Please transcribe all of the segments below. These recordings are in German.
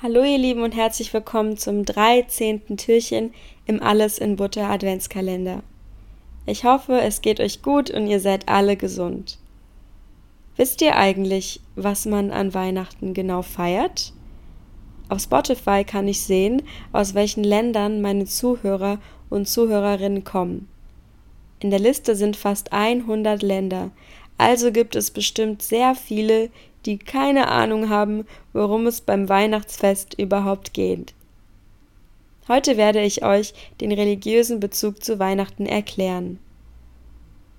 Hallo ihr Lieben und herzlich willkommen zum 13. Türchen im Alles in Butter Adventskalender. Ich hoffe, es geht euch gut und ihr seid alle gesund. Wisst ihr eigentlich, was man an Weihnachten genau feiert? Auf Spotify kann ich sehen, aus welchen Ländern meine Zuhörer und Zuhörerinnen kommen. In der Liste sind fast 100 Länder, also gibt es bestimmt sehr viele, die keine Ahnung haben, worum es beim Weihnachtsfest überhaupt geht. Heute werde ich euch den religiösen Bezug zu Weihnachten erklären.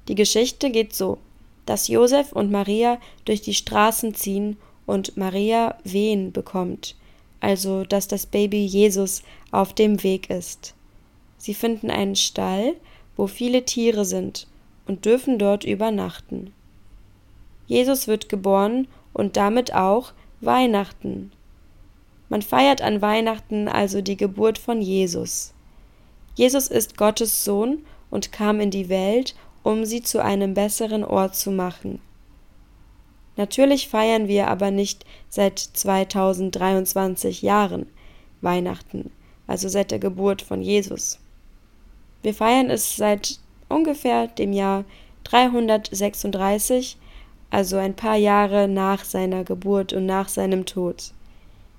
Die Geschichte geht so, dass Josef und Maria durch die Straßen ziehen und Maria Wehen bekommt, also dass das Baby Jesus auf dem Weg ist. Sie finden einen Stall, wo viele Tiere sind und dürfen dort übernachten. Jesus wird geboren und damit auch Weihnachten. Man feiert an Weihnachten also die Geburt von Jesus. Jesus ist Gottes Sohn und kam in die Welt, um sie zu einem besseren Ort zu machen. Natürlich feiern wir aber nicht seit 2023 Jahren Weihnachten, also seit der Geburt von Jesus. Wir feiern es seit ungefähr dem Jahr 336 also ein paar Jahre nach seiner Geburt und nach seinem Tod.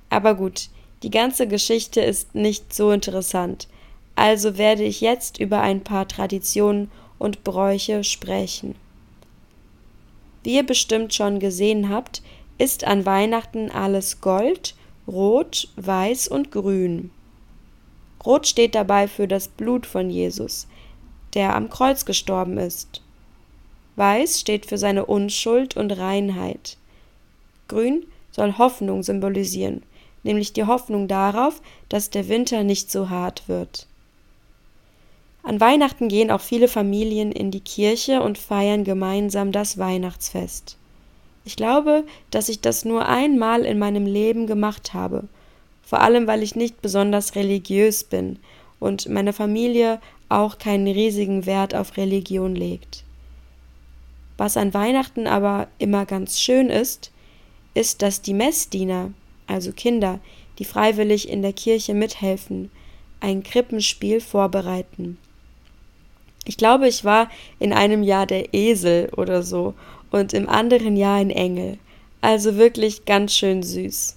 Aber gut, die ganze Geschichte ist nicht so interessant, also werde ich jetzt über ein paar Traditionen und Bräuche sprechen. Wie ihr bestimmt schon gesehen habt, ist an Weihnachten alles Gold, Rot, Weiß und Grün. Rot steht dabei für das Blut von Jesus, der am Kreuz gestorben ist. Weiß steht für seine Unschuld und Reinheit. Grün soll Hoffnung symbolisieren, nämlich die Hoffnung darauf, dass der Winter nicht so hart wird. An Weihnachten gehen auch viele Familien in die Kirche und feiern gemeinsam das Weihnachtsfest. Ich glaube, dass ich das nur einmal in meinem Leben gemacht habe, vor allem weil ich nicht besonders religiös bin und meine Familie auch keinen riesigen Wert auf Religion legt. Was an Weihnachten aber immer ganz schön ist, ist, dass die Messdiener, also Kinder, die freiwillig in der Kirche mithelfen, ein Krippenspiel vorbereiten. Ich glaube, ich war in einem Jahr der Esel oder so und im anderen Jahr ein Engel. Also wirklich ganz schön süß.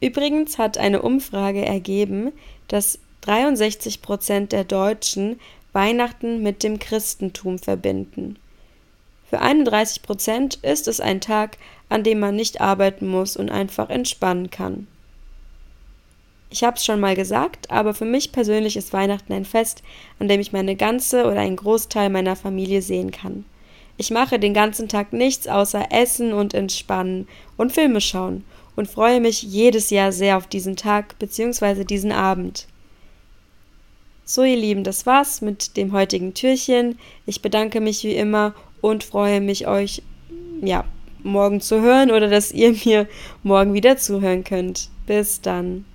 Übrigens hat eine Umfrage ergeben, dass 63 Prozent der Deutschen Weihnachten mit dem Christentum verbinden. Für 31 Prozent ist es ein Tag, an dem man nicht arbeiten muss und einfach entspannen kann. Ich habe es schon mal gesagt, aber für mich persönlich ist Weihnachten ein Fest, an dem ich meine ganze oder einen Großteil meiner Familie sehen kann. Ich mache den ganzen Tag nichts außer essen und entspannen und Filme schauen und freue mich jedes Jahr sehr auf diesen Tag bzw. diesen Abend. So ihr Lieben, das war's mit dem heutigen Türchen. Ich bedanke mich wie immer und freue mich, euch ja, morgen zu hören oder dass ihr mir morgen wieder zuhören könnt. Bis dann.